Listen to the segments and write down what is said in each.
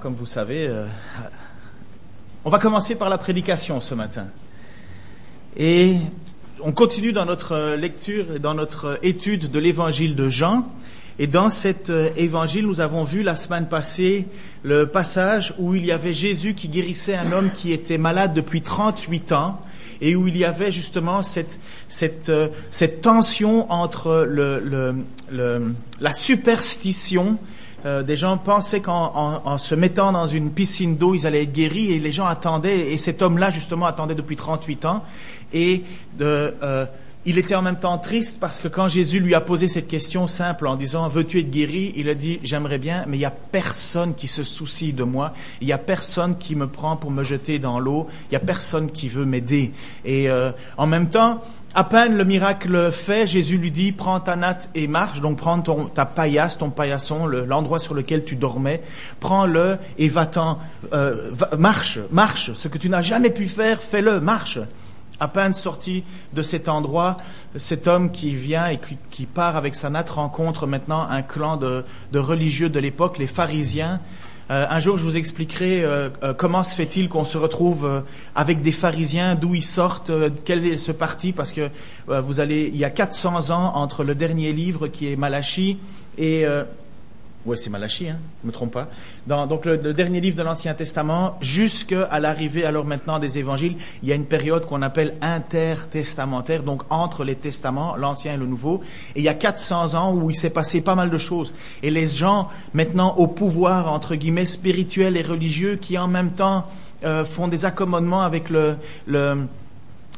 comme vous savez. Euh, on va commencer par la prédication ce matin. Et on continue dans notre lecture et dans notre étude de l'évangile de Jean. Et dans cet euh, évangile, nous avons vu la semaine passée le passage où il y avait Jésus qui guérissait un homme qui était malade depuis 38 ans et où il y avait justement cette, euh, tension entre le, le, le, la superstition euh, des gens pensaient qu'en en, se mettant dans une piscine d'eau, ils allaient être guéris et les gens attendaient, et cet homme-là justement attendait depuis 38 ans, et de, euh, il était en même temps triste parce que quand Jésus lui a posé cette question simple en disant veux-tu être guéri, il a dit j'aimerais bien, mais il n'y a personne qui se soucie de moi, il n'y a personne qui me prend pour me jeter dans l'eau, il n'y a personne qui veut m'aider. Et euh, en même temps, à peine le miracle fait, Jésus lui dit prends ta natte et marche. Donc prends ta paillasse, ton paillasson, l'endroit sur lequel tu dormais, prends-le et va-t'en, euh, marche, marche. Ce que tu n'as jamais pu faire, fais-le, marche. À peine sorti de cet endroit, cet homme qui vient et qui, part avec sa natte rencontre maintenant un clan de, religieux de l'époque, les pharisiens. Euh, un jour, je vous expliquerai euh, euh, comment se fait-il qu'on se retrouve avec des pharisiens, d'où ils sortent, quel est ce parti, parce que vous allez, il y a 400 ans entre le dernier livre qui est Malachie et oui, c'est Malachie, hein, je me trompe pas. Donc le, dernier livre de l'Ancien Testament, jusqu'à l'arrivée alors maintenant des Évangiles, il y a une période qu'on appelle intertestamentaire, donc entre les testaments, l'Ancien et le Nouveau. Et il y a 400 ans où il s'est passé pas mal de choses. Et les gens maintenant au pouvoir entre guillemets spirituel et religieux, qui en même temps euh, font des accommodements avec le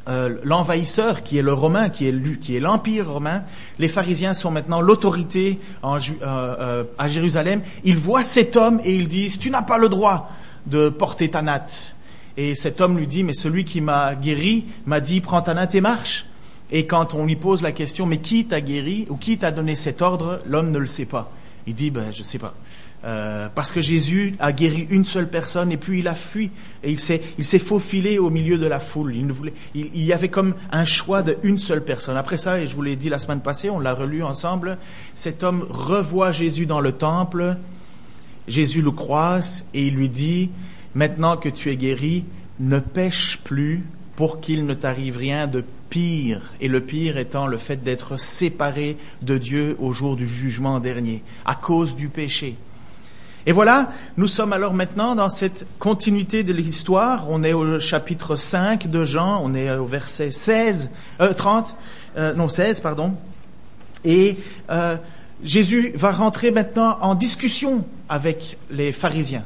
euh, l'envahisseur qui est le romain, qui est, qui est l'empire romain. Les pharisiens sont maintenant l'autorité euh, euh, à Jérusalem. Ils voient cet homme et ils disent, tu n'as pas le droit de porter ta natte. Et cet homme lui dit, mais celui qui m'a guéri m'a dit, prends ta natte et marche. Et quand on lui pose la question, mais qui t'a guéri ou qui t'a donné cet ordre, l'homme ne le sait pas. Il dit, ben, je sais pas. Euh, parce que Jésus a guéri une seule personne et puis il a fui et il s'est, il s'est faufilé au milieu de la foule. Il, ne voulait, il, il, y avait comme un choix d'une seule personne. Après ça, et je vous l'ai dit la semaine passée, on l'a relu ensemble, cet homme revoit Jésus dans le temple, Jésus le croise et il lui dit, maintenant que tu es guéri, ne pêche plus pour qu'il ne t'arrive rien de pire, et le pire étant le fait d'être séparé de Dieu au jour du jugement dernier, à cause du péché. Et voilà, nous sommes alors maintenant dans cette continuité de l'histoire. On est au chapitre 5 de Jean, on est au verset 16, euh, 30, euh, non 16, pardon. Et euh, Jésus va rentrer maintenant en discussion avec les pharisiens.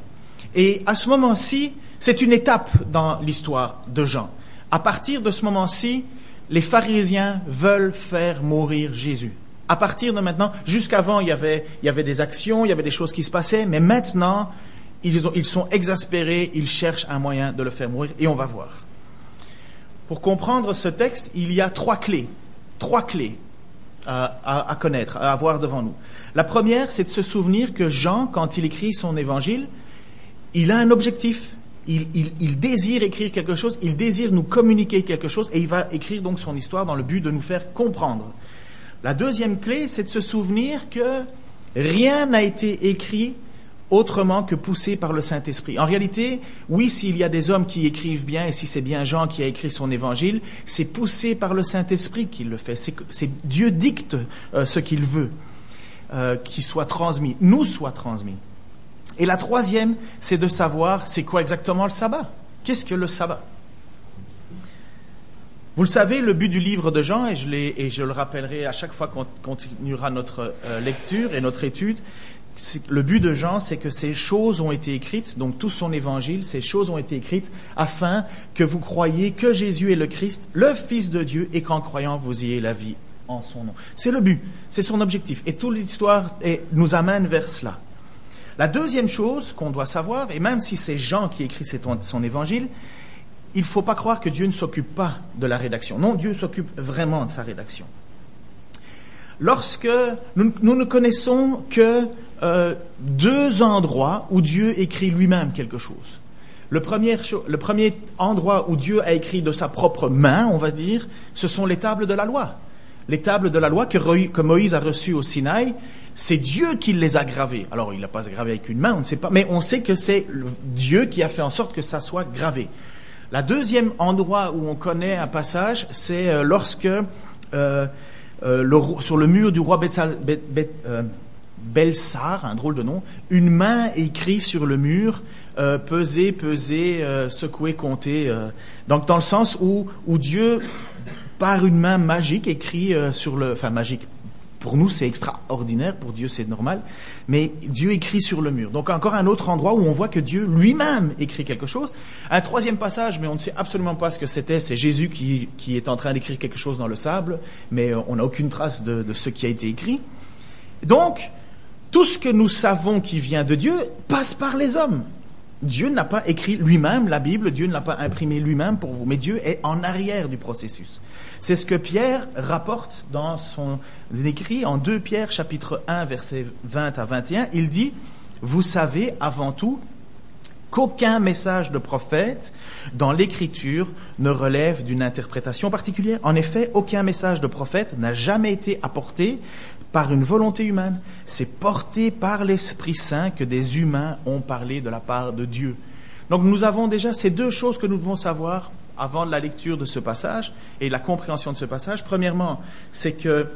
Et à ce moment-ci, c'est une étape dans l'histoire de Jean. À partir de ce moment-ci, les pharisiens veulent faire mourir Jésus. À partir de maintenant, jusqu'avant, il y avait, il y avait des actions, il y avait des choses qui se passaient, mais maintenant, ils, sont exaspérés, ils cherchent un moyen de le faire mourir, et on va voir. Pour comprendre ce texte, il y a trois clés, trois clés à, à, connaître, à avoir devant nous. La première, c'est de se souvenir que Jean, quand il écrit son évangile, il a un objectif. Il, désire écrire quelque chose, il désire nous communiquer quelque chose, et il va écrire donc son histoire dans le but de nous faire comprendre. La deuxième clé, c'est de se souvenir que rien n'a été écrit autrement que poussé par le Saint-Esprit. En réalité, oui, s'il y a des hommes qui écrivent bien, et si c'est bien Jean qui a écrit son évangile, c'est poussé par le Saint-Esprit qu'il le fait. C'est Dieu dicte euh, ce qu'il veut euh, qu'il soit transmis, nous soit transmis. Et la troisième, c'est de savoir c'est quoi exactement le sabbat. Qu'est-ce que le sabbat? Vous le savez, le but du livre de Jean, et je, le rappellerai à chaque fois qu'on continuera notre euh, lecture et notre étude, le but de Jean, c'est que ces choses ont été écrites, donc tout son évangile, ces choses ont été écrites afin que vous croyiez que Jésus est le Christ, le Fils de Dieu, et qu'en croyant, vous ayez la vie en son nom. C'est le but, c'est son objectif. Et toute l'histoire nous amène vers cela. La deuxième chose qu'on doit savoir, et même si c'est Jean qui écrit son évangile, il ne faut pas croire que Dieu ne s'occupe pas de la rédaction. Non, Dieu s'occupe vraiment de sa rédaction. Lorsque nous, ne connaissons que euh, deux endroits où Dieu écrit lui-même quelque chose. Le premier, endroit où Dieu a écrit de sa propre main, on va dire, ce sont les tables de la loi. Les tables de la loi que, Moïse a reçues au Sinaï, c'est Dieu qui les a gravés. Alors, il n'a pas gravé avec une main, on ne sait pas, mais on sait que c'est Dieu qui a fait en sorte que ça soit gravé. La deuxième endroit où on connaît un passage, c'est euh, lorsque euh, euh, sur le mur du roi Belsar, un drôle de nom, une main écrit sur le mur, peser, peser, secouer, compter. donc dans le sens où Dieu, par une main magique, écrit sur le, enfin magique, pour nous, c'est extraordinaire, pour Dieu, c'est normal, mais Dieu écrit sur le mur. Donc encore un autre endroit où on voit que Dieu lui-même écrit quelque chose. Un troisième passage, mais on ne sait absolument pas ce que c'était, c'est Jésus qui, qui, est en train d'écrire quelque chose dans le sable, mais euh, on n'a aucune trace de, de ce qui a été écrit. Donc, tout ce que nous savons qui vient de Dieu passe par les hommes. Dieu n'a pas écrit lui-même la Bible, Dieu ne l'a pas imprimé lui-même pour vous, mais Dieu est en arrière du processus. C'est ce que Pierre rapporte dans son écrit en 2 Pierre chapitre 1 versets 20 à 21. Il dit, vous savez avant tout qu'aucun message de prophète dans l'écriture ne relève d'une interprétation particulière. En effet, aucun message de prophète n'a jamais été apporté par une volonté humaine. C'est porté par l'Esprit Saint que des humains ont parlé de la part de Dieu. Donc nous avons déjà ces deux choses que nous devons savoir avant la lecture de ce passage et la compréhension de ce passage. Premièrement, c'est que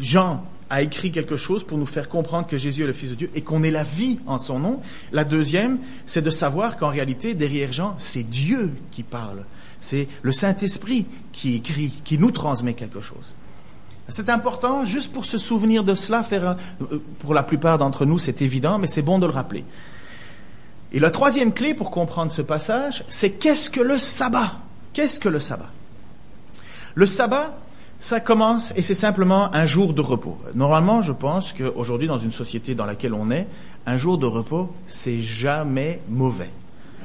Jean a écrit quelque chose pour nous faire comprendre que Jésus est le Fils de Dieu et qu'on ait la vie en son nom. La deuxième, c'est de savoir qu'en réalité, derrière Jean, c'est Dieu qui parle. C'est le Saint-Esprit qui écrit, qui nous transmet quelque chose. C'est important, juste pour se souvenir de cela, faire, pour la plupart d'entre nous, c'est évident, mais c'est bon de le rappeler. Et la troisième clé pour comprendre ce passage, c'est qu'est-ce que le sabbat? Qu'est-ce que le sabbat? Le sabbat, ça commence et c'est simplement un jour de repos. Normalement, je pense qu'aujourd'hui, dans une société dans laquelle on est, un jour de repos, c'est jamais mauvais.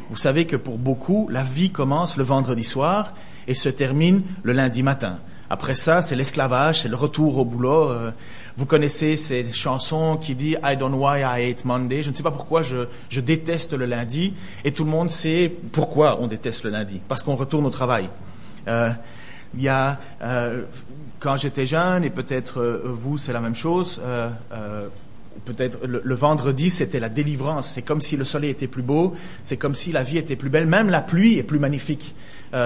Vous savez que pour beaucoup, la vie commence le vendredi soir et se termine le lundi matin. Après ça, c'est l'esclavage, c'est le retour au boulot. Euh, vous connaissez ces chansons qui disent I don't know why I hate Monday. Je ne sais pas pourquoi je, je déteste le lundi. Et tout le monde sait pourquoi on déteste le lundi. Parce qu'on retourne au travail. Euh, il y a, euh, quand j'étais jeune, et peut-être euh, vous, c'est la même chose, peut-être le, vendredi, c'était la délivrance. C'est comme si le soleil était plus beau, c'est comme si la vie était plus belle, même la pluie est plus magnifique,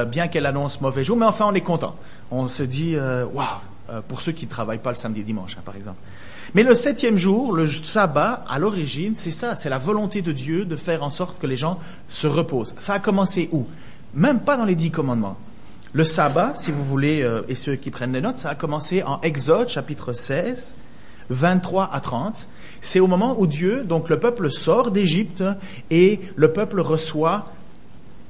bien qu'elle annonce mauvais jour, mais enfin on est content on se dit, waouh, wow, pour ceux qui ne travaillent pas le samedi et dimanche, hein, par exemple. Mais le septième jour, le sabbat, à l'origine, c'est ça, c'est la volonté de Dieu de faire en sorte que les gens se reposent. Ça a commencé où? Même pas dans les dix commandements. Le sabbat, si vous voulez, euh, et ceux qui prennent les notes, ça a commencé en Exode, chapitre 16, 23 à 30. C'est au moment où Dieu, donc le peuple sort d'Égypte et le peuple reçoit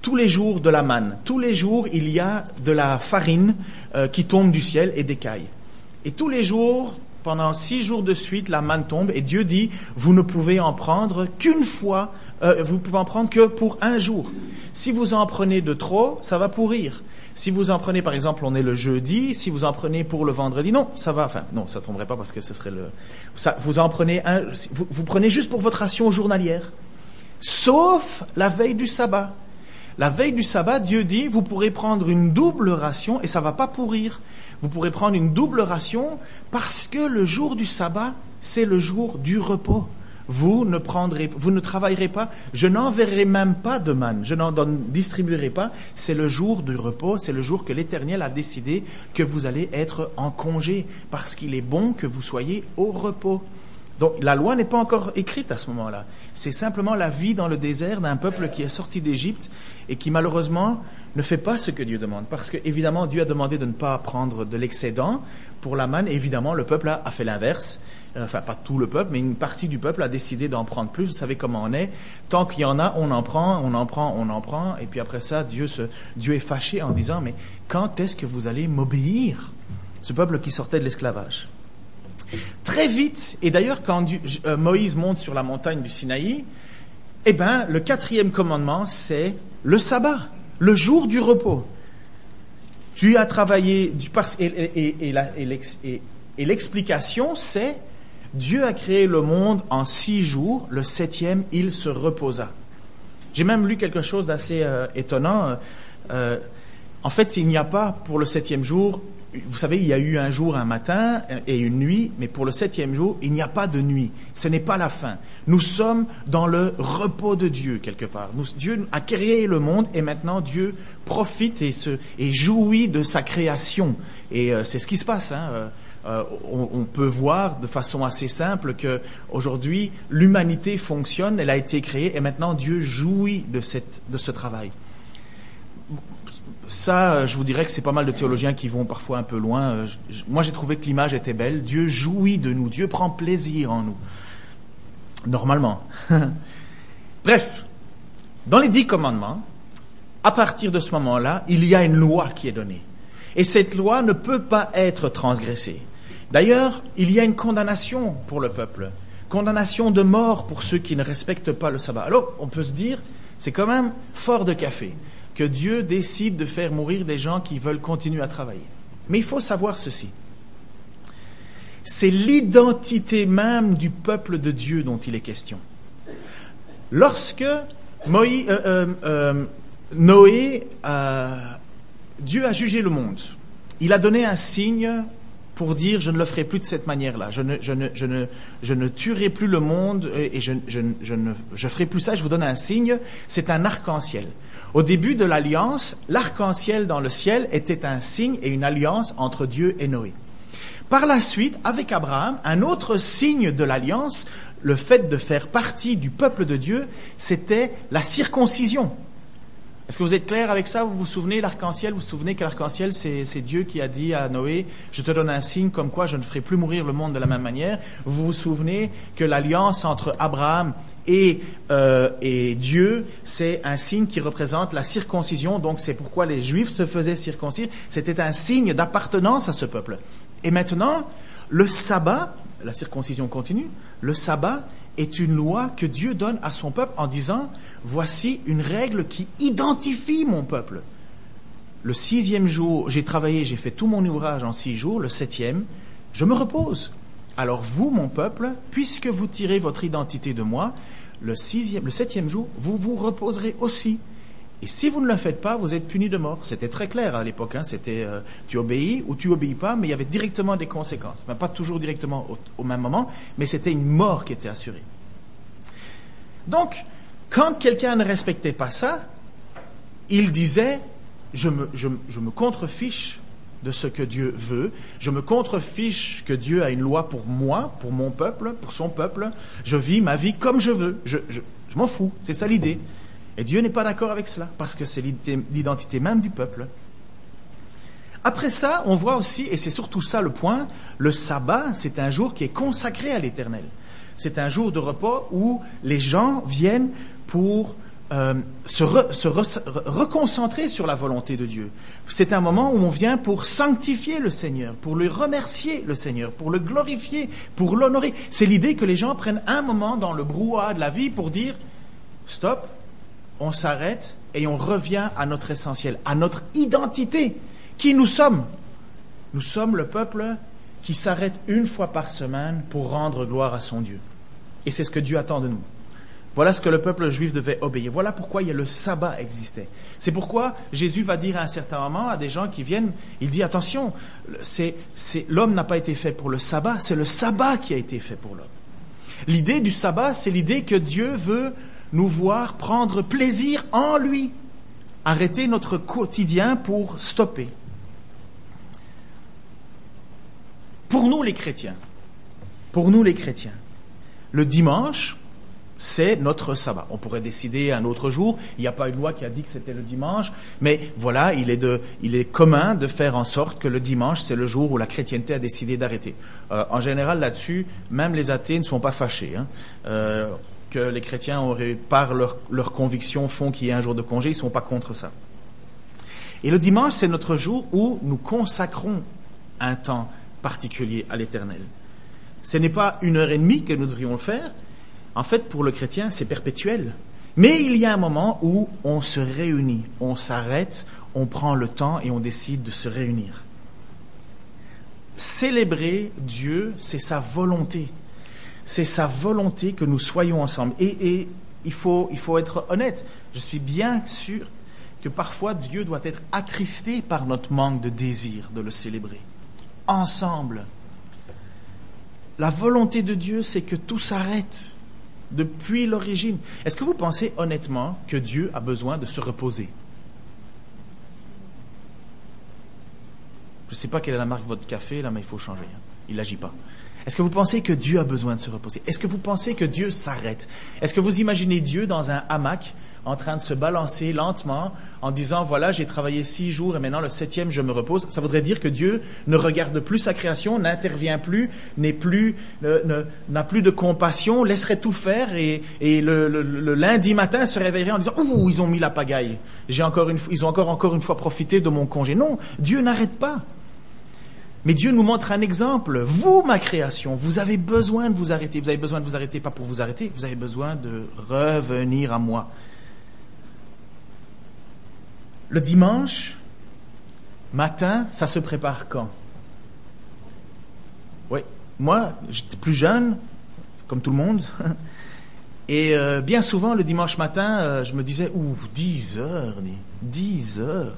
tous les jours de la manne. Tous les jours, il y a de la farine euh, qui tombe du ciel et d'écaille. Et tous les jours, pendant six jours de suite, la manne tombe et Dieu dit, vous ne pouvez en prendre qu'une fois, euh, vous pouvez en prendre que pour un jour. Si vous en prenez de trop, ça va pourrir. Si vous en prenez, par exemple, on est le jeudi, si vous en prenez pour le vendredi, non, ça va, enfin, non, ça tomberait pas parce que ce serait le, vous en prenez un, vous prenez juste pour votre ration journalière. Sauf la veille du sabbat. La veille du sabbat, Dieu dit, vous pourrez prendre une double ration et ça va pas pourrir. Vous pourrez prendre une double ration parce que le jour du sabbat, c'est le jour du repos. Vous ne prendrez, vous ne travaillerez pas. Je n'enverrai même pas de manne. Je n'en distribuerai pas. C'est le jour du repos. C'est le jour que l'Éternel a décidé que vous allez être en congé parce qu'il est bon que vous soyez au repos. Donc la loi n'est pas encore écrite à ce moment-là. C'est simplement la vie dans le désert d'un peuple qui est sorti d'Égypte et qui malheureusement ne fait pas ce que Dieu demande. Parce que évidemment Dieu a demandé de ne pas prendre de l'excédent pour la manne. évidemment le peuple a, fait l'inverse. Euh, enfin pas tout le peuple, mais une partie du peuple a décidé d'en prendre plus. Vous savez comment on est. Tant qu'il y en a, on en prend, on en prend, on en prend. Et puis après ça, Dieu, est fâché en disant, mais quand est-ce que vous allez m'obéir Ce peuple qui sortait de l'esclavage? Très vite, et d'ailleurs quand euh, Moïse monte sur la montagne du Sinaï, eh ben, le quatrième commandement, c'est le sabbat, le jour du repos. Tu as travaillé, du, et, et, et l'explication, c'est Dieu a créé le monde en six jours, le septième, il se reposa. J'ai même lu quelque chose d'assez euh, étonnant. Euh, en fait, il n'y a pas pour le septième jour vous savez, il y a eu un jour, un matin et une nuit, mais pour le septième jour, il n'y a pas de nuit. Ce n'est pas la fin. Nous sommes dans le repos de Dieu, quelque part. Dieu a créé le monde et maintenant Dieu profite et, jouit de sa création. Et euh, c'est ce qui se passe. Hein. Euh, euh, on, peut voir de façon assez simple que aujourd'hui l'humanité fonctionne, elle a été créée et maintenant Dieu jouit de ce travail ça, euh, je vous dirais que c'est pas mal de théologiens qui vont parfois un peu loin. Euh, moi, j'ai trouvé que l'image était belle. Dieu jouit de nous. Dieu prend plaisir en nous. Normalement. Bref, dans les dix commandements, à partir de ce moment-là, il y a une loi qui est donnée. Et cette loi ne peut pas être transgressée. D'ailleurs, il y a une condamnation pour le peuple. Condamnation de mort pour ceux qui ne respectent pas le sabbat. Alors, on peut se dire, c'est quand même fort de café que Dieu décide de faire mourir des gens qui veulent continuer à travailler. Mais il faut savoir ceci. C'est l'identité même du peuple de Dieu dont il est question. Lorsque euh, euh, euh, Noé, Dieu a jugé le monde, il a donné un signe pour dire je ne le ferai plus de cette manière-là. Je ne, je, ne, tuerai plus le monde et je, ne ferai plus ça. Je vous donne un signe. C'est un arc-en-ciel. Au début de l'alliance, l'arc-en-ciel dans le ciel était un signe et une alliance entre Dieu et Noé. Par la suite, avec Abraham, un autre signe de l'alliance, le fait de faire partie du peuple de Dieu, c'était la circoncision. Est-ce que vous êtes clair avec ça? Vous vous souvenez l'arc-en-ciel? Vous vous souvenez que l'arc-en-ciel, c'est, Dieu qui a dit à Noé, je te donne un signe comme quoi je ne ferai plus mourir le monde de la même manière. Vous vous souvenez que l'alliance entre Abraham et, euh, et Dieu, c'est un signe qui représente la circoncision. Donc c'est pourquoi les Juifs se faisaient circoncire. C'était un signe d'appartenance à ce peuple. Et maintenant, le sabbat, la circoncision continue, le sabbat est une loi que Dieu donne à son peuple en disant, voici une règle qui identifie mon peuple. Le sixième jour, j'ai travaillé, j'ai fait tout mon ouvrage en six jours, le septième, je me repose. Alors vous, mon peuple, puisque vous tirez votre identité de moi, le, sixième, le septième jour, vous vous reposerez aussi. Et si vous ne le faites pas, vous êtes puni de mort. C'était très clair à l'époque. Hein. C'était euh, tu obéis ou tu obéis pas, mais il y avait directement des conséquences. pas toujours directement au, même moment, mais c'était une mort qui était assurée. Donc, quand quelqu'un ne respectait pas ça, il disait je me, je me contrefiche de ce que Dieu veut. Je me contrefiche que Dieu a une loi pour moi, pour mon peuple, pour son peuple. Je vis ma vie comme je veux. Je, je, je m'en fous. C'est ça l'idée. Et Dieu n'est pas d'accord avec cela, parce que c'est l'identité même du peuple. Après ça, on voit aussi, et c'est surtout ça le point, le sabbat, c'est un jour qui est consacré à l'éternel. C'est un jour de repos où les gens viennent pour euh, se, reconcentrer sur la volonté de Dieu. C'est un moment où on vient pour sanctifier le Seigneur, pour le remercier le Seigneur, pour le glorifier, pour l'honorer. C'est l'idée que les gens prennent un moment dans le brouhaha de la vie pour dire stop, on s'arrête et on revient à notre essentiel, à notre identité, qui nous sommes. Nous sommes le peuple qui s'arrête une fois par semaine pour rendre gloire à son Dieu. Et c'est ce que Dieu attend de nous. Voilà ce que le peuple juif devait obéir. Voilà pourquoi le sabbat existait. C'est pourquoi Jésus va dire à un certain moment à des gens qui viennent, il dit attention, c'est, l'homme n'a pas été fait pour le sabbat, c'est le sabbat qui a été fait pour l'homme. L'idée du sabbat, c'est l'idée que Dieu veut nous voir prendre plaisir en lui, arrêter notre quotidien pour stopper. Pour nous les chrétiens, pour nous les chrétiens, le dimanche, c'est notre sabbat. On pourrait décider un autre jour. Il n'y a pas une loi qui a dit que c'était le dimanche, mais voilà, il est, commun de faire en sorte que le dimanche, c'est le jour où la chrétienté a décidé d'arrêter. Euh, en général, là-dessus, même les athées ne sont pas fâchés. Hein. Euh, que les chrétiens par leur, leur conviction, font qu'il y ait un jour de congé, ils ne sont pas contre ça. Et le dimanche, c'est notre jour où nous consacrons un temps particulier à l'éternel. Ce n'est pas une heure et demie que nous devrions le faire, en fait, pour le chrétien, c'est perpétuel. Mais il y a un moment où on se réunit, on s'arrête, on prend le temps et on décide de se réunir. Célébrer Dieu, c'est sa volonté. C'est sa volonté que nous soyons ensemble. Et, il, faut, être honnête. Je suis bien sûr que parfois Dieu doit être attristé par notre manque de désir de le célébrer. ensemble. La volonté de Dieu, c'est que tout s'arrête depuis l'origine. Est-ce que vous pensez honnêtement que Dieu a besoin de se reposer? Je ne sais pas quelle est la marque de votre café, là, mais il faut changer. Hein. Il n'agit pas. Est-ce que vous pensez que Dieu a besoin de se reposer? Est-ce que vous pensez que Dieu s'arrête? Est-ce que vous imaginez Dieu dans un hamac en train de se balancer lentement en disant voilà j'ai travaillé six jours et maintenant le septième je me repose ça voudrait dire que Dieu ne regarde plus sa création n'intervient plus n'est plus n'a plus de compassion laisserait tout faire et, le, lundi matin se réveillerait en disant ouh ils ont mis la pagaille j'ai encore une ils ont encore encore une fois profité de mon congé non Dieu n'arrête pas mais Dieu nous montre un exemple. Vous, ma création, vous avez besoin de vous arrêter. Vous avez besoin de vous arrêter, pas pour vous arrêter, vous avez besoin de revenir à moi. Le dimanche matin, ça se prépare quand? Oui, moi, j'étais plus jeune, comme tout le monde, et euh, bien souvent, le dimanche matin, euh, je me disais, ouh, 10 heures, 10 heures.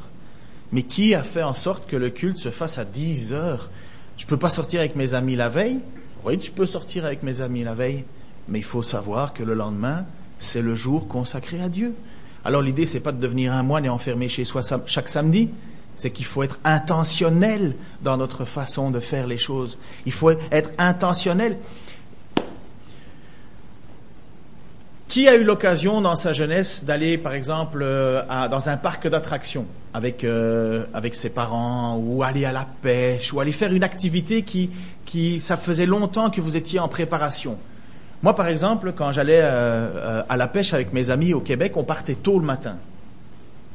Mais qui a fait en sorte que le culte se fasse à 10 heures? Je ne peux pas sortir avec mes amis la veille? Oui, tu peux sortir avec mes amis la veille, mais il faut savoir que le lendemain, c'est le jour consacré à Dieu. Alors l'idée, c'est pas de devenir un moine et enfermer chez soi chaque samedi. C'est qu'il faut être intentionnel dans notre façon de faire les choses. Il faut être intentionnel. Qui a eu l'occasion dans sa jeunesse d'aller, par exemple, euh, dans un parc d'attractions avec, euh, avec ses parents, ou aller à la pêche, ou aller faire une activité qui, qui, ça faisait longtemps que vous étiez en préparation? Moi, par exemple, quand j'allais euh, à la pêche avec mes amis au Québec, on partait tôt le matin.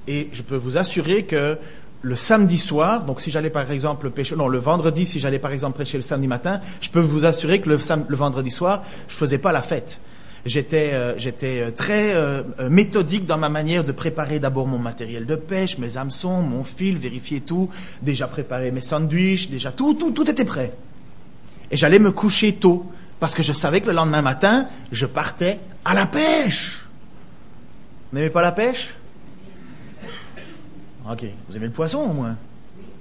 Et je peux vous assurer que le samedi soir, donc si j'allais par exemple pêcher, non, le vendredi, si j'allais par exemple pêcher le samedi matin, je peux vous assurer que le, vendredi soir, je faisais pas la fête j'étais euh, j'étais euh, très euh, méthodique dans ma manière de préparer d'abord mon matériel de pêche, mes hameçons, mon fil, vérifier tout, déjà préparer mes sandwichs, déjà tout tout tout était prêt. Et j'allais me coucher tôt parce que je savais que le lendemain matin, je partais à la pêche. Vous n'aimez pas la pêche? Ok, vous aimez le poisson au moins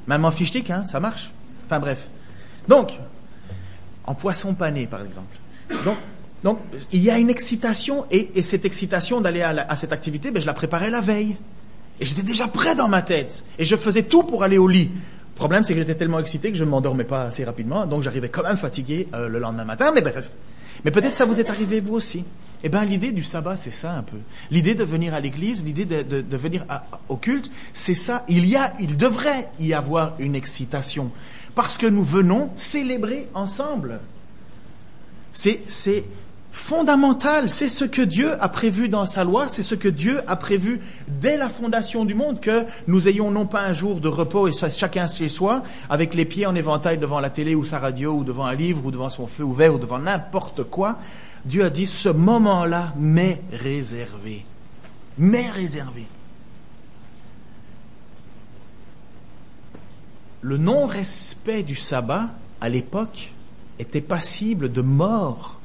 Même en fichtique, hein, ça marche. Enfin bref. Donc, en poisson pané par exemple. Donc, il y a une excitation, et, cette excitation d'aller à, cette activité, ben, je la préparais la veille. Et j'étais déjà prêt dans ma tête. Et je faisais tout pour aller au lit. Le problème, c'est que j'étais tellement excité que je ne m'endormais pas assez rapidement, donc j'arrivais quand même fatigué euh, le lendemain matin, mais bref. Mais peut-être ça vous est arrivé vous aussi. Eh bien, l'idée du sabbat, c'est ça un peu. L'idée de venir à l'église, l'idée de, venir au culte, c'est ça. Il y a, il devrait y avoir une excitation. Parce que nous venons célébrer ensemble. C'est, c'est, fondamental. C'est ce que Dieu a prévu dans sa loi, c'est ce que Dieu a prévu dès la fondation du monde, que nous ayons non pas un jour de repos et chacun chez soi, avec les pieds en éventail devant la télé ou sa radio ou devant un livre ou devant son feu ouvert ou devant n'importe quoi. Dieu a dit ce moment-là m'est réservé. M'est réservé. Le non-respect du sabbat, à l'époque, était passible de mort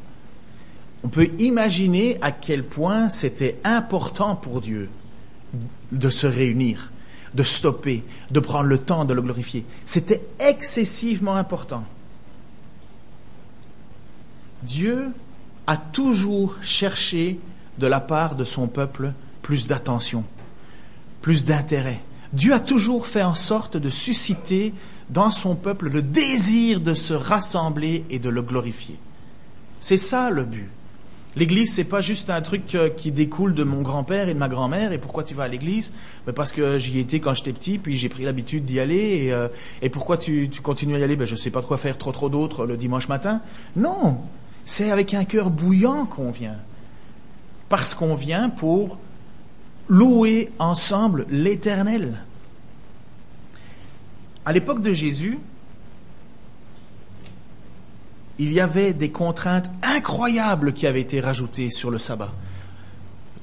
on peut imaginer à quel point c'était important pour Dieu de se réunir, de stopper, de prendre le temps de le glorifier. C'était excessivement important. Dieu a toujours cherché de la part de son peuple plus d'attention, plus d'intérêt. Dieu a toujours fait en sorte de susciter dans son peuple le désir de se rassembler et de le glorifier. C'est ça le but. L'église, c'est pas juste un truc euh, qui découle de mon grand-père et de ma grand-mère. Et pourquoi tu vas à l'église? Ben Parce que j'y étais quand j'étais petit, puis j'ai pris l'habitude d'y aller. Et, euh, pourquoi tu, continues à y aller? Ben, Je sais pas de quoi faire trop trop d'autres le dimanche matin. Non, c'est avec un cœur bouillant qu'on vient. Parce qu'on vient pour louer ensemble l'Éternel. À l'époque de Jésus, il y avait des contraintes incroyables qui avaient été rajoutées sur le sabbat.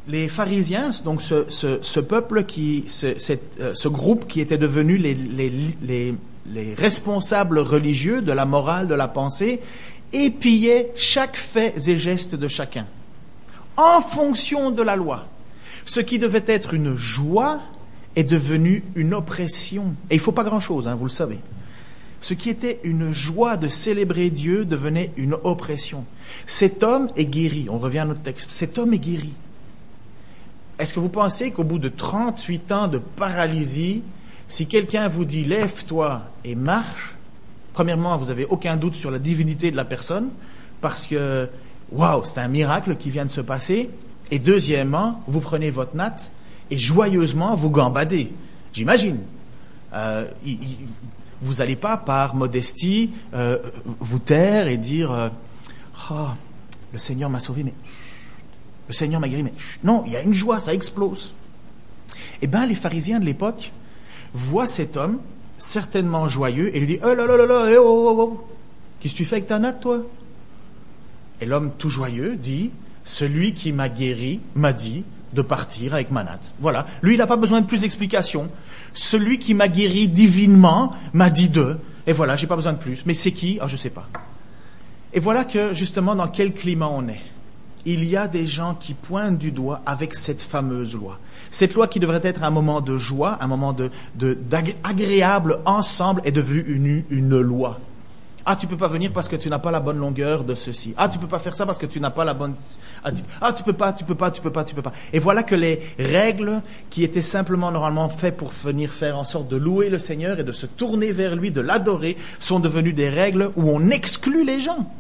Les pharisiens, donc ce, peuple euh, ce, groupe qui était devenu les, responsables religieux de la morale, de la pensée, épillaient chaque fait et geste de chacun, en fonction de la loi. Ce qui devait être une joie est devenu une oppression. Et il ne faut pas grand-chose, hein, vous le savez Ce qui était une joie de célébrer Dieu devenait une oppression. Cet homme est guéri. On revient à notre texte. Cet homme est guéri. Est-ce que vous pensez qu'au bout de 38 ans de paralysie, si quelqu'un vous dit lève-toi et marche, premièrement, vous n'avez aucun doute sur la divinité de la personne, parce que, waouh, c'est un miracle qui vient de se passer. Et deuxièmement, vous prenez votre natte et joyeusement vous gambadez. J'imagine. Euh, vous n'allez pas, par modestie, euh, vous taire et dire oh, le Seigneur m'a sauvé, mais le Seigneur m'a guéri, mais non, il y a une joie, ça explose. Eh bien, les pharisiens de l'époque voient cet homme, certainement joyeux, et lui disent Oh là là là là, eh, oh, oh, oh. Qu'est-ce que tu fais avec ta natte, toi? Et l'homme tout joyeux dit Celui qui m'a guéri m'a dit de partir avec ma natte. Voilà. Lui, il n'a pas besoin de plus d'explications. Celui qui m'a guéri divinement m'a dit de. Et voilà, j'ai pas besoin de plus. Mais c'est qui? Ah, je sais pas. Et voilà que justement dans quel climat on est il y a des gens qui pointent du doigt avec cette fameuse loi. Cette loi qui devrait être un moment de joie, un moment de, d'agréable ensemble est devenue une, une loi. Ah, tu peux pas venir parce que tu n'as pas la bonne longueur de ceci. Ah, tu peux pas faire ça parce que tu n'as pas la bonne. Ah, tu peux pas, tu peux pas, tu peux pas, tu peux pas. Et voilà que les règles qui étaient simplement normalement faites pour venir faire en sorte de louer le Seigneur et de se tourner vers lui, de l'adorer, sont devenues des règles où on exclut les gens.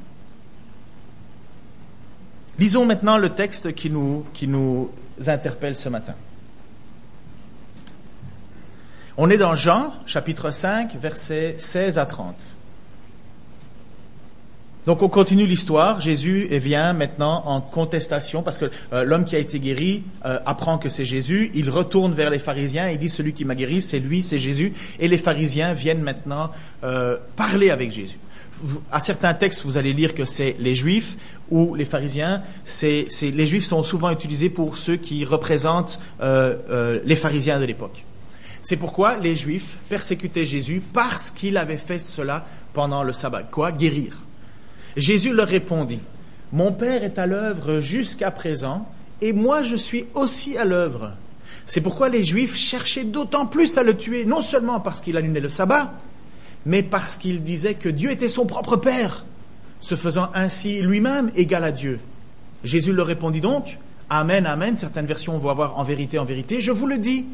Lisons maintenant le texte qui nous, qui nous interpelle ce matin. On est dans Jean, chapitre 5, versets 16 à 30. Donc on continue l'histoire. Jésus vient maintenant en contestation parce que euh, l'homme qui a été guéri euh, apprend que c'est Jésus. Il retourne vers les pharisiens et dit celui qui m'a guéri, c'est lui, c'est Jésus. Et les pharisiens viennent maintenant euh, parler avec Jésus à certains textes, vous allez lire que c'est les Juifs ou les pharisiens. Les Juifs sont souvent utilisés pour ceux qui représentent les pharisiens de l'époque. C'est pourquoi les Juifs persécutaient Jésus parce qu'il avait fait cela pendant le sabbat. Quoi? Guérir. Jésus leur répondit, Mon Père est à l'œuvre jusqu'à présent, et moi je suis aussi à l'œuvre. C'est pourquoi les Juifs cherchaient d'autant plus à le tuer, non seulement parce qu'il allumait le sabbat, mais parce qu'il disait que Dieu était son propre Père, se faisant ainsi lui-même égal à Dieu. Jésus leur répondit donc, Amen, Amen, certaines versions vont avoir en vérité, en vérité, je vous le dis,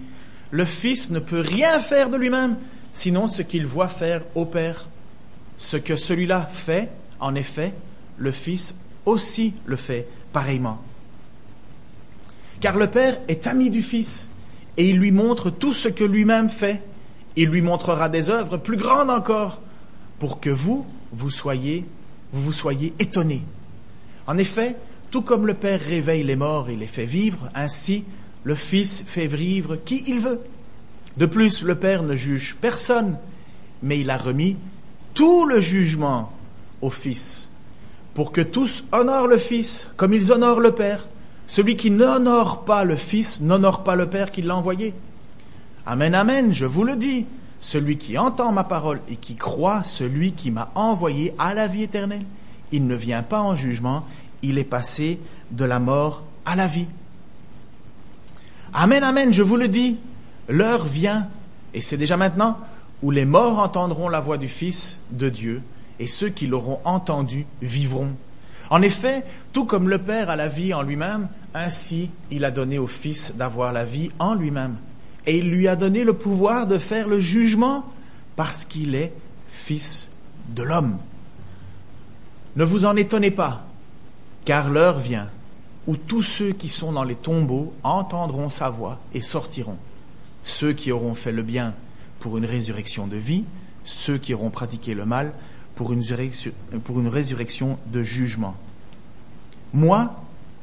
le Fils ne peut rien faire de lui-même, sinon ce qu'il voit faire au Père. Ce que celui-là fait, en effet, le Fils aussi le fait pareillement. Car le Père est ami du Fils, et il lui montre tout ce que lui-même fait. Il lui montrera des œuvres plus grandes encore pour que vous, vous soyez, vous vous soyez étonnés. En effet, tout comme le Père réveille les morts et les fait vivre, ainsi le Fils fait vivre qui il veut. De plus, le Père ne juge personne, mais il a remis tout le jugement au Fils, pour que tous honorent le Fils comme ils honorent le Père. Celui qui n'honore pas le Fils n'honore pas le Père qui l'a envoyé. Amen, amen, je vous le dis. Celui qui entend ma parole et qui croit celui qui m'a envoyé à la vie éternelle, il ne vient pas en jugement, il est passé de la mort à la vie. Amen, amen, je vous le dis, l'heure vient, et c'est déjà maintenant, où les morts entendront la voix du Fils de Dieu, et ceux qui l'auront entendu vivront. En effet, tout comme le Père a la vie en lui-même, ainsi il a donné au Fils d'avoir la vie en lui-même et il lui a donné le pouvoir de faire le jugement parce qu'il est fils de l'homme. Ne vous en étonnez pas, car l'heure vient où tous ceux qui sont dans les tombeaux entendront sa voix et sortiront. Ceux qui auront fait le bien pour une résurrection de vie, ceux qui auront pratiqué le mal pour une, pour une résurrection de jugement. Moi,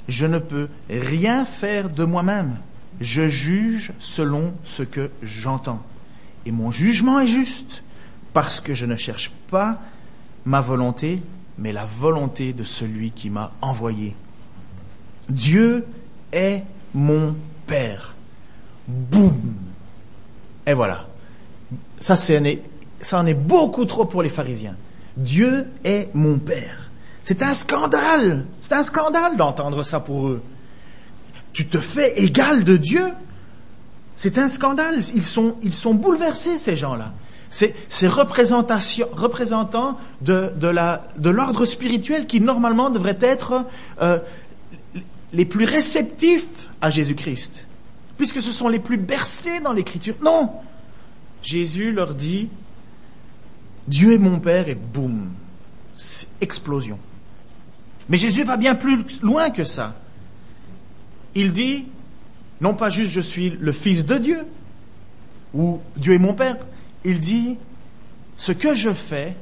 je ne peux rien faire de moi-même je juge selon ce que j'entends. Et mon jugement est juste, parce que je ne cherche pas ma volonté, mais la volonté de celui qui m'a envoyé. Dieu est mon Père. Boum. Et voilà. Ça, ça en est beaucoup trop pour les pharisiens. Dieu est mon Père. C'est un scandale. C'est un scandale d'entendre ça pour eux tu te fais égal de Dieu. C'est un scandale. Ils sont, ils sont bouleversés, ces gens-là. C'est représentant de, de l'ordre spirituel qui normalement devrait être euh, les plus réceptifs à Jésus-Christ, puisque ce sont les plus bercés dans l'Écriture. Non, Jésus leur dit, Dieu est mon Père et boum, explosion. Mais Jésus va bien plus loin que ça. Il dit, non pas juste je suis le Fils de Dieu, ou Dieu est mon Père, il dit, ce que je fais,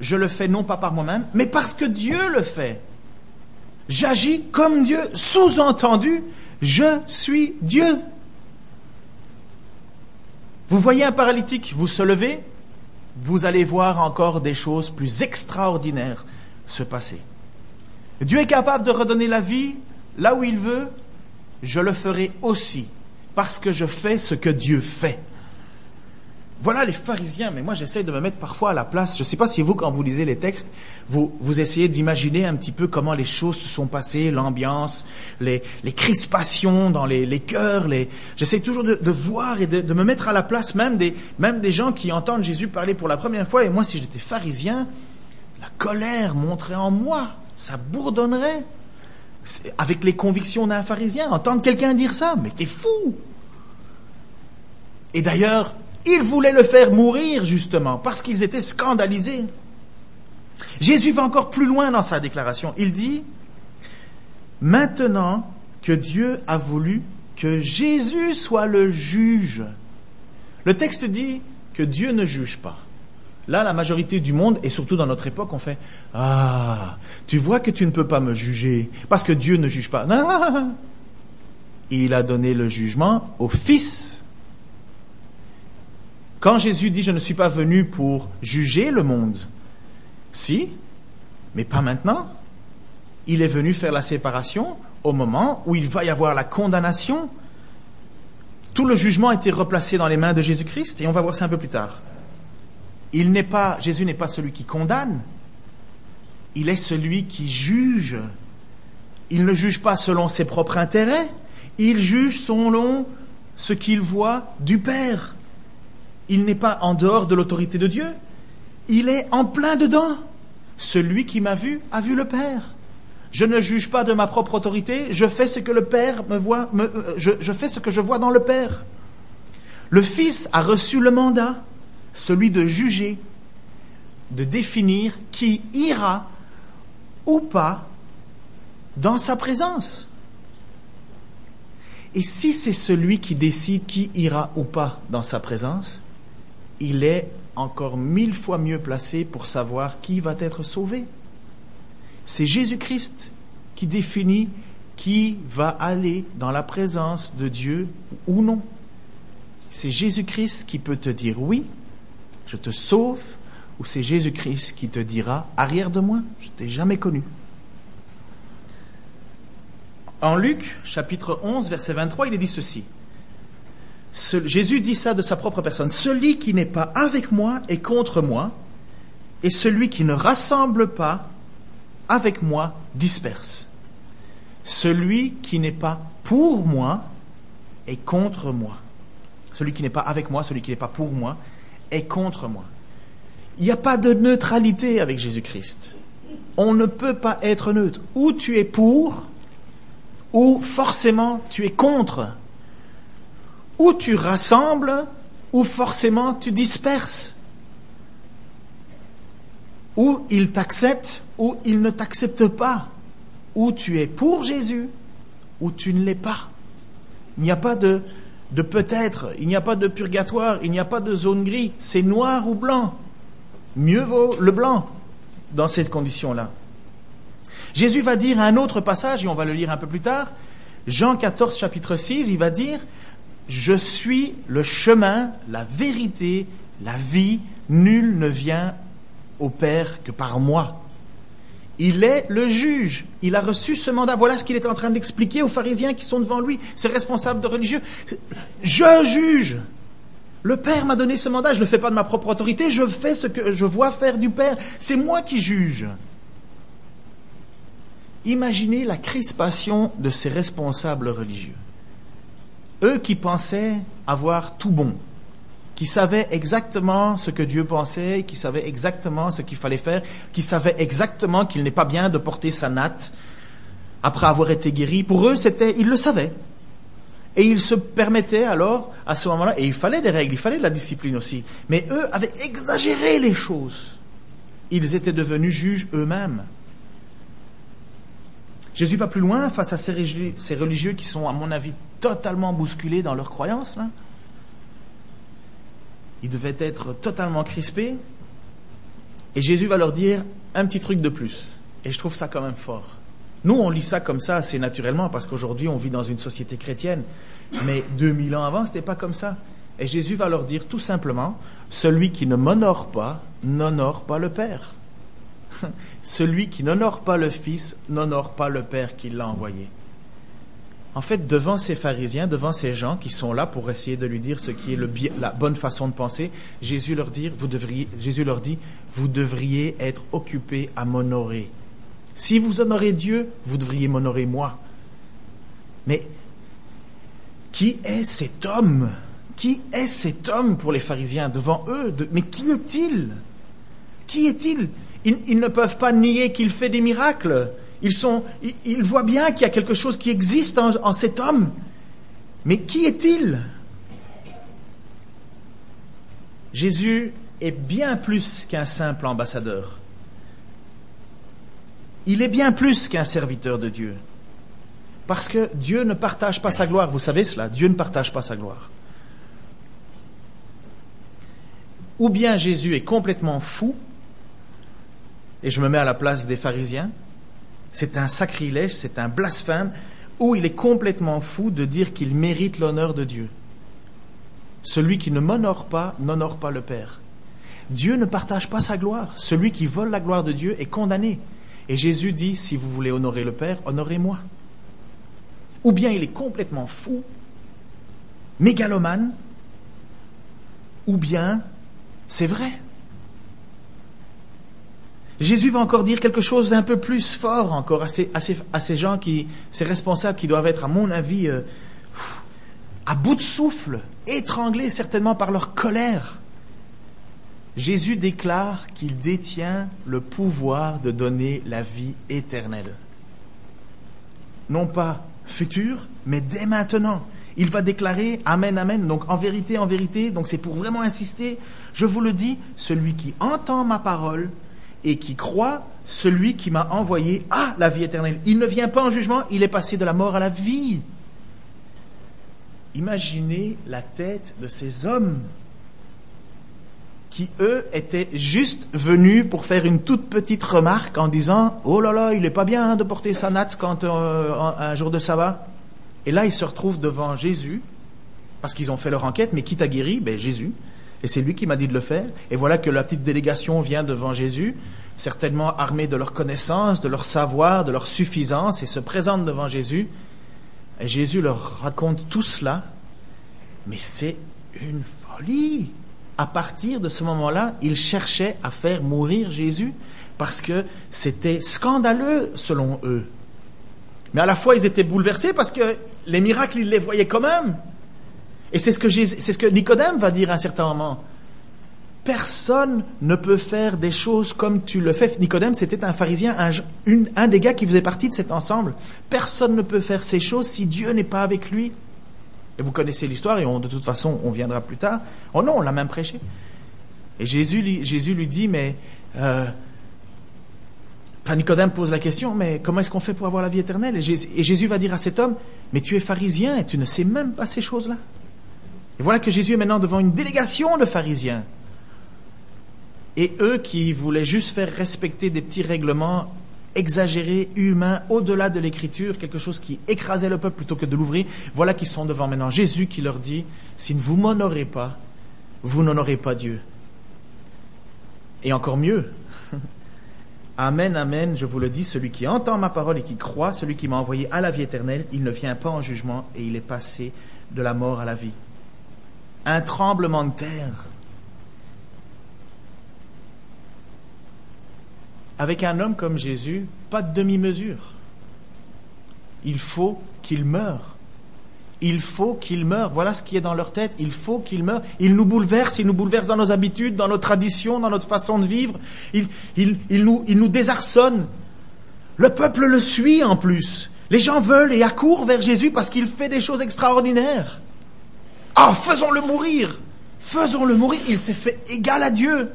je le fais non pas par moi-même, mais parce que Dieu le fait. J'agis comme Dieu, sous-entendu, je suis Dieu. Vous voyez un paralytique, vous se levez, vous allez voir encore des choses plus extraordinaires se passer. Dieu est capable de redonner la vie là où il veut, je le ferai aussi, parce que je fais ce que Dieu fait. Voilà les pharisiens, mais moi j'essaie de me mettre parfois à la place. Je ne sais pas si vous, quand vous lisez les textes, vous, vous essayez d'imaginer un petit peu comment les choses se sont passées, l'ambiance, les, les, crispations dans les, les cœurs. Les... J'essaie toujours de, de, voir et de, de, me mettre à la place même des, même des gens qui entendent Jésus parler pour la première fois. Et moi, si j'étais pharisien, la colère montrait en moi, ça bourdonnerait. Avec les convictions d'un pharisien, entendre quelqu'un dire ça, mais t'es fou. Et d'ailleurs, ils voulaient le faire mourir, justement, parce qu'ils étaient scandalisés. Jésus va encore plus loin dans sa déclaration. Il dit, maintenant que Dieu a voulu que Jésus soit le juge. Le texte dit que Dieu ne juge pas. Là, la majorité du monde, et surtout dans notre époque, on fait Ah, tu vois que tu ne peux pas me juger, parce que Dieu ne juge pas. Non, il a donné le jugement au Fils quand Jésus dit je ne suis pas venu pour juger le monde, si, mais pas maintenant. Il est venu faire la séparation au moment où il va y avoir la condamnation. Tout le jugement a été replacé dans les mains de Jésus-Christ et on va voir ça un peu plus tard. Jésus n'est pas celui qui condamne, il est celui qui juge. Il ne juge pas selon ses propres intérêts, il juge selon ce qu'il voit du Père. Il n'est pas en dehors de l'autorité de Dieu. Il est en plein dedans. Celui qui m'a vu a vu le Père. Je ne juge pas de ma propre autorité, je fais ce que le Père me voit, euh, je, je fais ce que je vois dans le Père. Le Fils a reçu le mandat, celui de juger, de définir qui ira ou pas dans sa présence. Et si c'est celui qui décide qui ira ou pas dans sa présence, il est encore mille fois mieux placé pour savoir qui va être sauvé. C'est Jésus-Christ qui définit qui va aller dans la présence de Dieu ou non. C'est Jésus-Christ qui peut te dire oui, je te sauve, ou c'est Jésus-Christ qui te dira arrière de moi, je t'ai jamais connu. En Luc, chapitre 11, verset 23, il est dit ceci. Jésus dit ça de sa propre personne. Celui qui n'est pas avec moi est contre moi, et celui qui ne rassemble pas avec moi disperse. Celui qui n'est pas pour moi est contre moi. Celui qui n'est pas avec moi, celui qui n'est pas pour moi, est contre moi. Il n'y a pas de neutralité avec Jésus-Christ. On ne peut pas être neutre. Ou tu es pour, ou forcément tu es contre ou tu rassembles, ou forcément tu disperses. Ou il t'accepte, ou il ne t'accepte pas. Ou tu es pour Jésus, ou tu ne l'es pas. Il n'y a pas de, de peut-être, il n'y a pas de purgatoire, il n'y a pas de zone gris. C'est noir ou blanc. Mieux vaut le blanc dans cette condition-là. Jésus va dire un autre passage, et on va le lire un peu plus tard, Jean 14, chapitre 6, il va dire, je suis le chemin, la vérité, la vie. Nul ne vient au Père que par moi. Il est le juge. Il a reçu ce mandat. Voilà ce qu'il est en train d'expliquer aux pharisiens qui sont devant lui, ces responsables de religieux. Je juge. Le Père m'a donné ce mandat. Je ne fais pas de ma propre autorité. Je fais ce que je vois faire du Père. C'est moi qui juge. Imaginez la crispation de ces responsables religieux eux qui pensaient avoir tout bon, qui savait exactement ce que Dieu pensait, qui savait exactement ce qu'il fallait faire, qui savait exactement qu'il n'est pas bien de porter sa natte après avoir été guéri. Pour eux, c'était, ils le savaient. Et ils se permettaient alors, à ce moment-là, et il fallait des règles, il fallait de la discipline aussi, mais eux avaient exagéré les choses. Ils étaient devenus juges eux-mêmes. Jésus va plus loin face à ces religieux qui sont, à mon avis, totalement bousculés dans leurs croyances. Là. Ils devaient être totalement crispés. Et Jésus va leur dire un petit truc de plus. Et je trouve ça quand même fort. Nous, on lit ça comme ça assez naturellement parce qu'aujourd'hui, on vit dans une société chrétienne. Mais 2000 ans avant, ce n'était pas comme ça. Et Jésus va leur dire tout simplement, celui qui ne m'honore pas, n'honore pas le Père. celui qui n'honore pas le Fils, n'honore pas le Père qui l'a envoyé. En fait, devant ces pharisiens, devant ces gens qui sont là pour essayer de lui dire ce qui est la bonne façon de penser, Jésus leur, dit, vous devriez, Jésus leur dit, vous devriez être occupés à m'honorer. Si vous honorez Dieu, vous devriez m'honorer moi. Mais qui est cet homme? Qui est cet homme pour les pharisiens devant eux? Mais qui est-il? Qui est-il? Ils, ne peuvent pas nier qu'il fait des miracles. Ils, voient bien qu'il y a quelque chose qui existe en cet homme. Mais qui est-il? Jésus est bien plus qu'un simple ambassadeur. Il est bien plus qu'un serviteur de Dieu. Parce que Dieu ne partage pas sa gloire. Vous savez cela, Dieu ne partage pas sa gloire. Ou bien Jésus est complètement fou, et je me mets à la place des pharisiens, c'est un sacrilège, c'est un blasphème, ou il est complètement fou de dire qu'il mérite l'honneur de Dieu. Celui qui ne m'honore pas n'honore pas le Père. Dieu ne partage pas sa gloire. Celui qui vole la gloire de Dieu est condamné. Et Jésus dit, si vous voulez honorer le Père, honorez-moi. Ou bien il est complètement fou, mégalomane, ou bien c'est vrai. Jésus va encore dire quelque chose d'un peu plus fort encore à ces, à ces, gens, qui, ces responsables qui doivent être, à mon avis, euh, à bout de souffle, étranglés certainement par leur colère. Jésus déclare qu'il détient le pouvoir de donner la vie éternelle. Non pas futur, mais dès maintenant. Il va déclarer Amen, Amen. Donc en vérité, en vérité, donc c'est pour vraiment insister, je vous le dis, celui qui entend ma parole et qui croit, celui qui m'a envoyé a la vie éternelle. Il ne vient pas en jugement, il est passé de la mort à la vie. Imaginez la tête de ces hommes qui, eux, étaient juste venus pour faire une toute petite remarque en disant Oh là là, il n'est pas bien de porter sa natte quand euh, un jour de sabbat. Et là, ils se retrouvent devant Jésus, parce qu'ils ont fait leur enquête, mais qui t'a guéri Ben Jésus. Et c'est lui qui m'a dit de le faire. Et voilà que la petite délégation vient devant Jésus, certainement armée de leur connaissance, de leur savoir, de leur suffisance, et se présente devant Jésus. Et Jésus leur raconte tout cela. Mais c'est une folie. À partir de ce moment-là, ils cherchaient à faire mourir Jésus parce que c'était scandaleux selon eux. Mais à la fois, ils étaient bouleversés parce que les miracles, ils les voyaient quand même. Et c'est ce que, ce que Nicodème va dire à un certain moment. Personne ne peut faire des choses comme tu le fais. Nicodème, c'était un pharisien, un, un des gars qui faisait partie de cet ensemble. Personne ne peut faire ces choses si Dieu n'est pas avec lui. Et vous connaissez l'histoire, et de toute façon, on viendra plus tard. Oh non, on l'a même prêché. Et Jésus, Jésus lui dit, mais... Euh, Nicodème pose la question, mais comment est-ce qu'on fait pour avoir la vie éternelle? Et Jésus va dire à cet homme, mais tu es pharisien et tu ne sais même pas ces choses-là. Et voilà que Jésus est maintenant devant une délégation de pharisiens. Et eux qui voulaient juste faire respecter des petits règlements exagérés, humains, au-delà de l'écriture, quelque chose qui écrasait le peuple plutôt que de l'ouvrir, voilà qu'ils sont devant maintenant Jésus qui leur dit, si vous m'honorez pas, vous n'honorez pas Dieu. Et encore mieux, Amen, Amen, je vous le dis, celui qui entend ma parole et qui croit, celui qui m'a envoyé à la vie éternelle, il ne vient pas en jugement et il est passé de la mort à la vie un tremblement de terre. Avec un homme comme Jésus, pas de demi-mesure. Il faut qu'il meure. Il faut qu'il meure. Voilà ce qui est dans leur tête. Il faut qu'il meure. Il nous bouleverse. Il nous bouleverse dans nos habitudes, dans nos traditions, dans notre façon de vivre. Il, nous désarçonne. Le peuple le suit en plus. Les gens veulent et accourent vers Jésus parce qu'il fait des choses extraordinaires. Ah, faisons-le mourir. Faisons-le mourir. Il s'est fait égal à Dieu.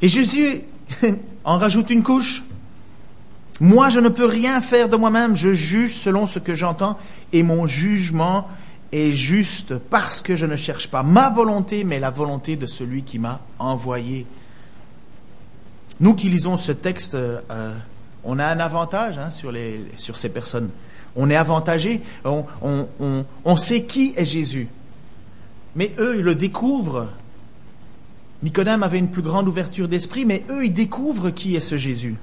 Et Jésus en rajoute une couche. Moi, je ne peux rien faire de moi-même, je juge selon ce que j'entends, et mon jugement est juste parce que je ne cherche pas ma volonté, mais la volonté de celui qui m'a envoyé. Nous qui lisons ce texte, euh, on a un avantage hein, sur, ces personnes. On est avantagé, on, sait qui est Jésus. Mais eux, ils le découvrent. Nicodème avait une plus grande ouverture d'esprit, mais eux, ils découvrent qui est ce Jésus.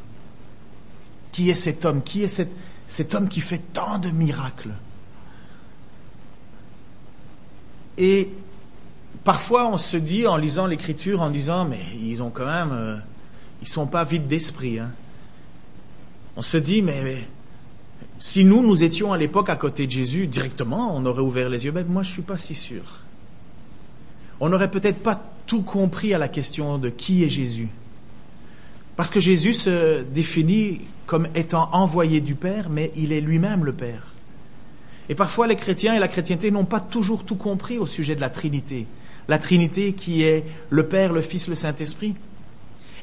Qui est cet homme? Qui est cet, cet homme qui fait tant de miracles? Et parfois, on se dit, en lisant l'Écriture, en disant, mais ils ont quand même, euh, ils sont pas vides d'esprit. Hein. On se dit, mais, si nous, nous étions à l'époque à côté de Jésus, directement, on aurait ouvert les yeux. Mais moi, je suis pas si sûr. On n'aurait peut-être pas tout compris à la question de qui est Jésus. Parce que Jésus se définit comme étant envoyé du Père, mais il est lui-même le Père. Et parfois les chrétiens et la chrétienté n'ont pas toujours tout compris au sujet de la Trinité. La Trinité qui est le Père, le Fils, le Saint-Esprit.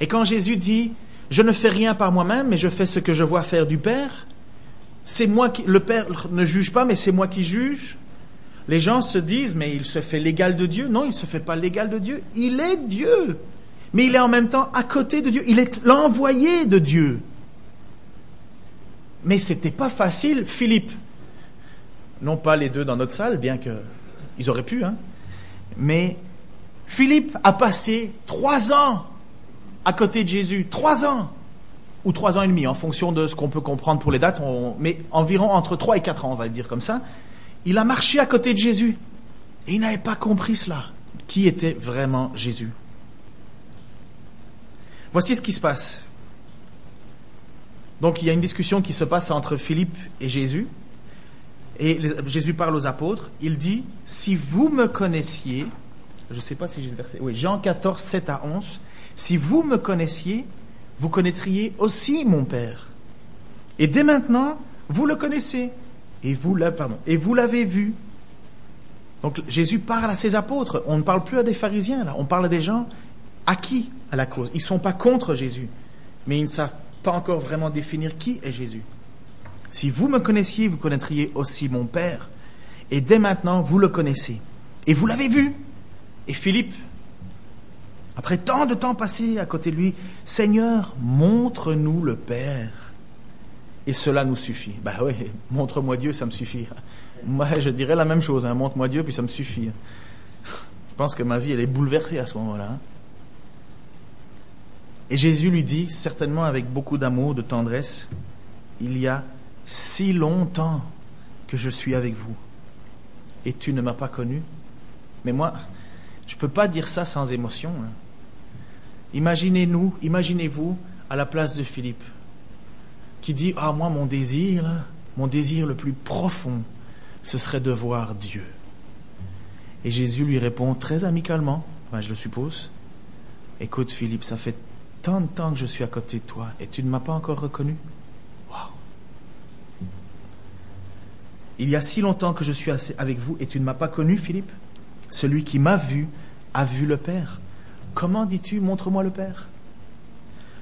Et quand Jésus dit je ne fais rien par moi-même, mais je fais ce que je vois faire du Père, c'est moi qui, le Père ne juge pas, mais c'est moi qui juge. Les gens se disent, mais il se fait l'égal de Dieu. Non, il ne se fait pas l'égal de Dieu. Il est Dieu. Mais il est en même temps à côté de Dieu. Il est l'envoyé de Dieu. Mais c'était pas facile. Philippe, non pas les deux dans notre salle, bien que ils auraient pu, hein. Mais Philippe a passé trois ans à côté de Jésus. Trois ans. Ou trois ans et demi, en fonction de ce qu'on peut comprendre pour les dates. mais environ entre trois et quatre ans, on va le dire comme ça. Il a marché à côté de Jésus. Et il n'avait pas compris cela. Qui était vraiment Jésus? Voici ce qui se passe. Donc il y a une discussion qui se passe entre Philippe et Jésus. Et Jésus parle aux apôtres. Il dit, si vous me connaissiez, je ne sais pas si j'ai le verset, oui, Jean 14, 7 à 11, si vous me connaissiez, vous connaîtriez aussi mon Père. Et dès maintenant, vous le connaissez et vous, l'avez vu. Donc Jésus parle à ses apôtres. On ne parle plus à des pharisiens, là. On parle à des gens acquis à la cause. Ils ne sont pas contre Jésus, mais ils ne savent pas encore vraiment définir qui est Jésus. Si vous me connaissiez, vous connaîtriez aussi mon Père. Et dès maintenant, vous le connaissez. Et vous l'avez vu. Et Philippe, après tant de temps passé à côté de lui, Seigneur, montre-nous le Père et cela nous suffit. Ben oui, montre-moi Dieu, ça me suffit. Moi, je dirais la même chose, hein, montre-moi Dieu, puis ça me suffit. Je pense que ma vie, elle est bouleversée à ce moment-là. Hein. Et Jésus lui dit, certainement avec beaucoup d'amour, de tendresse, il y a si longtemps que je suis avec vous, et tu ne m'as pas connu. Mais moi, je ne peux pas dire ça sans émotion. Hein. Imaginez-nous, imaginez-vous à la place de Philippe qui dit Ah, moi, mon désir, mon désir le plus profond, ce serait de voir Dieu. Et Jésus lui répond très amicalement, enfin, je le suppose Écoute, Philippe, ça fait tant de temps que je suis à côté de toi et tu ne m'as pas encore reconnu Il y a si longtemps que je suis avec vous et tu ne m'as pas connu, Philippe Celui qui m'a vu a vu le Père. Comment dis-tu, montre-moi le Père?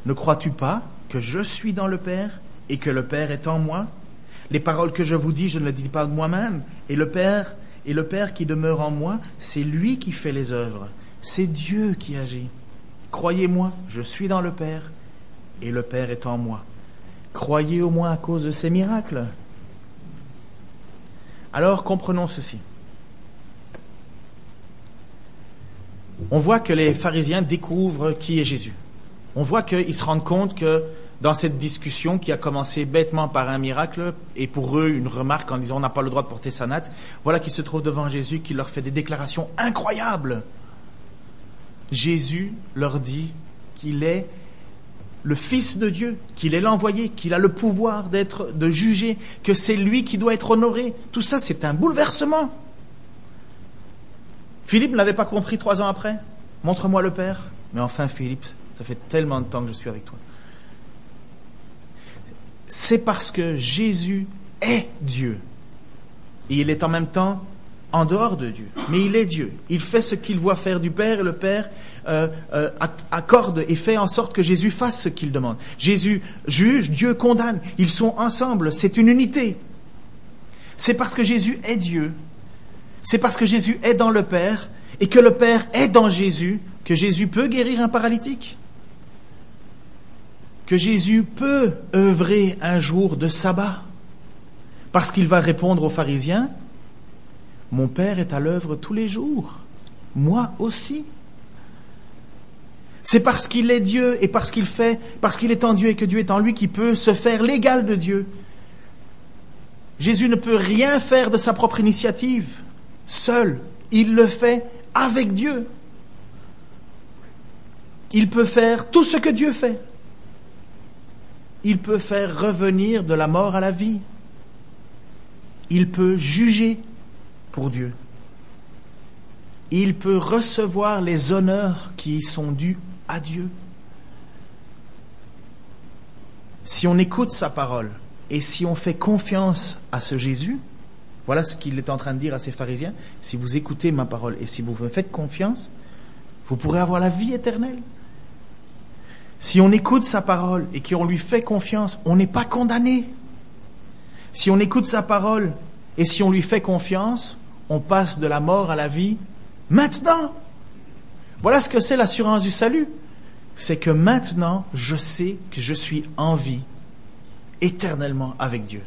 Ne crois-tu pas que je suis dans le Père et que le Père est en moi? Les paroles que je vous dis, je ne les dis pas de moi-même. Et le Père, et le Père qui demeure en moi, c'est lui qui fait les œuvres. C'est Dieu qui agit. Croyez-moi, je suis dans le Père et le Père est en moi. Croyez au moins à cause de ces miracles. Alors comprenons ceci. On voit que les pharisiens découvrent qui est Jésus. On voit qu'ils se rendent compte que dans cette discussion qui a commencé bêtement par un miracle et pour eux une remarque en disant on n'a pas le droit de porter sa natte, voilà qu'ils se trouvent devant Jésus qui leur fait des déclarations incroyables. Jésus leur dit qu'il est le Fils de Dieu, qu'il est l'envoyé, qu'il a le pouvoir d'être, de juger, que c'est lui qui doit être honoré. Tout ça, c'est un bouleversement. Philippe ne l'avait pas compris trois ans après. Montre-moi le Père. Mais enfin, Philippe, ça fait tellement de temps que je suis avec toi. C'est parce que Jésus est Dieu. Et il est en même temps en dehors de Dieu. Mais il est Dieu. Il fait ce qu'il voit faire du Père et le Père euh, euh, accorde et fait en sorte que Jésus fasse ce qu'il demande. Jésus juge, Dieu condamne. Ils sont ensemble. C'est une unité. C'est parce que Jésus est Dieu. C'est parce que Jésus est dans le Père et que le Père est dans Jésus que Jésus peut guérir un paralytique. Que Jésus peut œuvrer un jour de sabbat. Parce qu'il va répondre aux pharisiens, mon Père est à l'œuvre tous les jours, moi aussi. C'est parce qu'il est Dieu et parce qu'il fait, parce qu'il est en Dieu et que Dieu est en lui qui peut se faire l'égal de Dieu. Jésus ne peut rien faire de sa propre initiative, seul. Il le fait avec Dieu. Il peut faire tout ce que Dieu fait. Il peut faire revenir de la mort à la vie. Il peut juger pour Dieu. Il peut recevoir les honneurs qui sont dus à Dieu. Si on écoute sa parole et si on fait confiance à ce Jésus, voilà ce qu'il est en train de dire à ces pharisiens, si vous écoutez ma parole et si vous me faites confiance, vous pourrez avoir la vie éternelle. Si on écoute sa parole et qu'on lui fait confiance, on n'est pas condamné. Si on écoute sa parole et si on lui fait confiance, on passe de la mort à la vie maintenant. Voilà ce que c'est l'assurance du salut. C'est que maintenant, je sais que je suis en vie éternellement avec Dieu.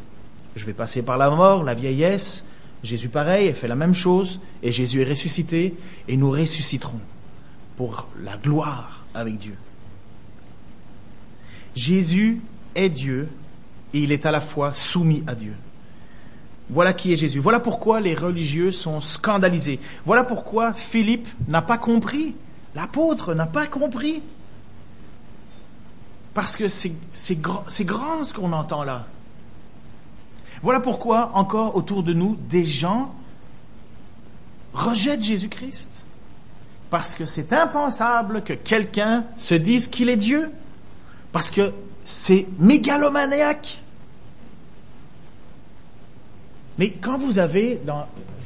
Je vais passer par la mort, la vieillesse. Jésus pareil, elle fait la même chose. Et Jésus est ressuscité. Et nous ressusciterons pour la gloire avec Dieu. Jésus est Dieu et il est à la fois soumis à Dieu. Voilà qui est Jésus. Voilà pourquoi les religieux sont scandalisés. Voilà pourquoi Philippe n'a pas compris. L'apôtre n'a pas compris. Parce que c'est grand, grand ce qu'on entend là. Voilà pourquoi encore autour de nous, des gens rejettent Jésus-Christ. Parce que c'est impensable que quelqu'un se dise qu'il est Dieu. Parce que c'est mégalomaniaque. Mais quand vous avez,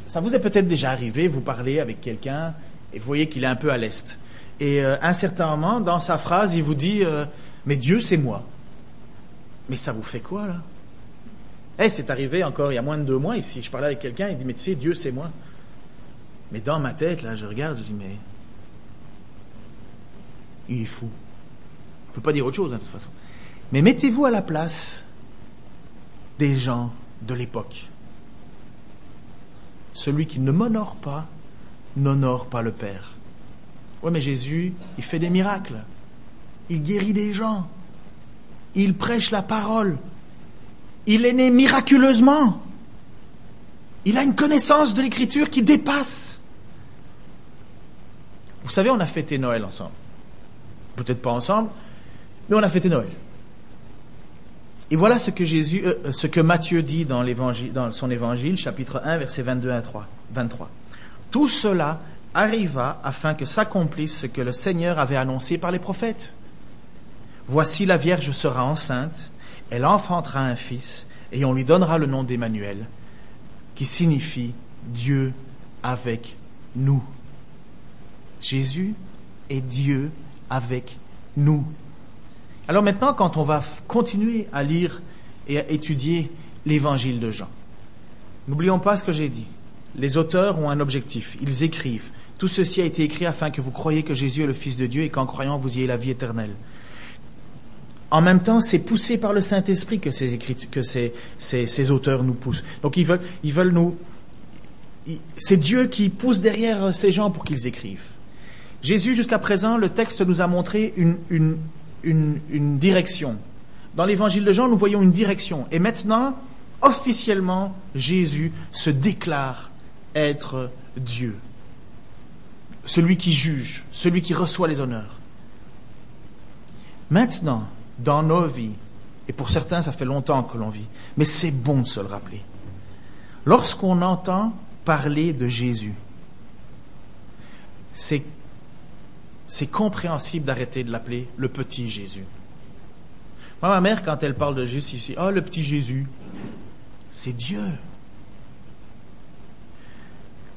ça vous est peut-être déjà arrivé, vous parlez avec quelqu'un et vous voyez qu'il est un peu à l'est. Et euh, un certain moment, dans sa phrase, il vous dit euh, Mais Dieu, c'est moi. Mais ça vous fait quoi, là? Eh, c'est arrivé encore il y a moins de deux mois ici. Je parlais avec quelqu'un, il dit Mais tu sais, Dieu, c'est moi. Mais dans ma tête, là, je regarde, je dis Mais. Il est fou. On ne peut pas dire autre chose, hein, de toute façon. Mais mettez-vous à la place des gens de l'époque. Celui qui ne m'honore pas n'honore pas le Père. Oui, mais Jésus, il fait des miracles. Il guérit des gens. Il prêche la parole. Il est né miraculeusement. Il a une connaissance de l'écriture qui dépasse. Vous savez, on a fêté Noël ensemble. Peut-être pas ensemble, mais on a fêté Noël. Et voilà ce que euh, euh, Matthieu dit dans, son évangile, chapitre 1, versets 22 à 3, 23. Tout cela arriva afin que s'accomplisse ce que le Seigneur avait annoncé par les prophètes. Voici la Vierge sera enceinte, elle enfantera un fils, et on lui donnera le nom d'Emmanuel, qui signifie Dieu avec nous. Jésus est Dieu avec nous. Alors maintenant, quand on va continuer à lire et à étudier l'évangile de Jean, n'oublions pas ce que j'ai dit. Les auteurs ont un objectif. Ils écrivent. Tout ceci a été écrit afin que vous croyiez que Jésus est le Fils de Dieu et qu'en croyant, vous ayez la vie éternelle. En même temps, c'est poussé par le Saint-Esprit que ces, que ces, ces, auteurs nous poussent. Donc ils veulent, ils veulent nous... C'est Dieu qui pousse derrière ces gens pour qu'ils écrivent. Jésus, jusqu'à présent, le texte nous a montré une, une, une, direction. Dans l'évangile de Jean, nous voyons une direction. Et maintenant, officiellement, Jésus se déclare être Dieu. Celui qui juge, celui qui reçoit les honneurs. Maintenant, dans nos vies. Et pour certains, ça fait longtemps que l'on vit. Mais c'est bon de se le rappeler. Lorsqu'on entend parler de Jésus, c'est, compréhensible d'arrêter de l'appeler le petit Jésus. Moi, ma mère, quand elle parle de Jésus ici, ah, le petit Jésus, c'est Dieu.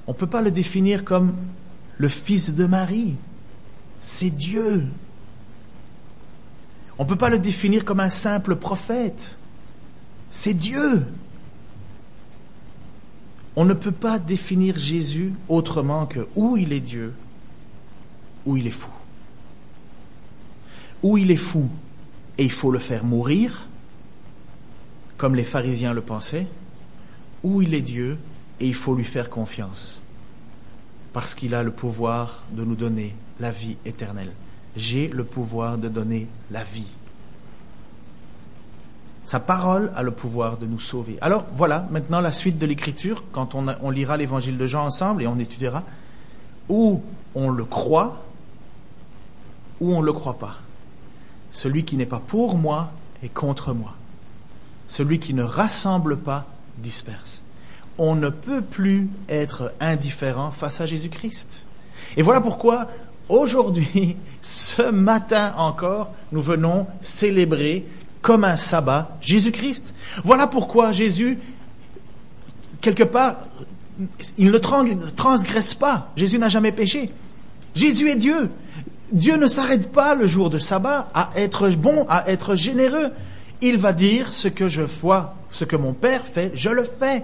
On ne peut pas le définir comme le fils de Marie. C'est Dieu. On ne peut pas le définir comme un simple prophète. C'est Dieu. On ne peut pas définir Jésus autrement que ou il est Dieu, ou il est fou. Ou il est fou et il faut le faire mourir, comme les pharisiens le pensaient, ou il est Dieu et il faut lui faire confiance, parce qu'il a le pouvoir de nous donner la vie éternelle. J'ai le pouvoir de donner la vie. Sa parole a le pouvoir de nous sauver. Alors voilà, maintenant la suite de l'écriture, quand on, lira l'évangile de Jean ensemble et on étudiera, où on le croit, ou on ne le croit pas. Celui qui n'est pas pour moi est contre moi. Celui qui ne rassemble pas disperse. On ne peut plus être indifférent face à Jésus-Christ. Et voilà pourquoi aujourd'hui, ce matin encore, nous venons célébrer comme un sabbat Jésus-Christ. Voilà pourquoi Jésus, quelque part, il ne transgresse pas. Jésus n'a jamais péché. Jésus est Dieu. Dieu ne s'arrête pas le jour de sabbat à être bon, à être généreux. Il va dire ce que je vois, ce que mon Père fait, je le fais.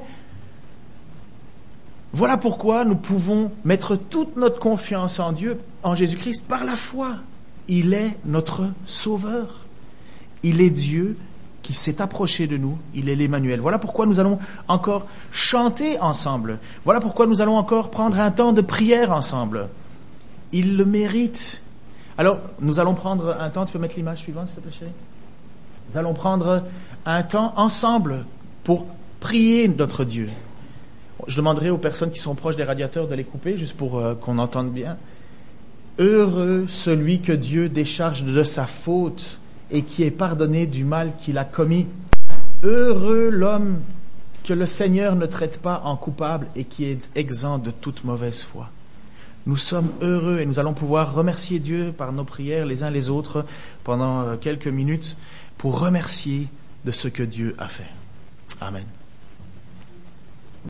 Voilà pourquoi nous pouvons mettre toute notre confiance en Dieu, en Jésus-Christ, par la foi. Il est notre Sauveur. Il est Dieu qui s'est approché de nous, il est l'Emmanuel. Voilà pourquoi nous allons encore chanter ensemble. Voilà pourquoi nous allons encore prendre un temps de prière ensemble. Il le mérite. Alors, nous allons prendre un temps, tu peux mettre l'image suivante, s'il te plaît, chérie? Nous allons prendre un temps ensemble pour prier notre Dieu. Je demanderai aux personnes qui sont proches des radiateurs de les couper, juste pour euh, qu'on entende bien. Heureux celui que Dieu décharge de sa faute et qui est pardonné du mal qu'il a commis. Heureux l'homme que le Seigneur ne traite pas en coupable et qui est exempt de toute mauvaise foi. Nous sommes heureux et nous allons pouvoir remercier Dieu par nos prières les uns les autres pendant euh, quelques minutes pour remercier de ce que Dieu a fait. Amen.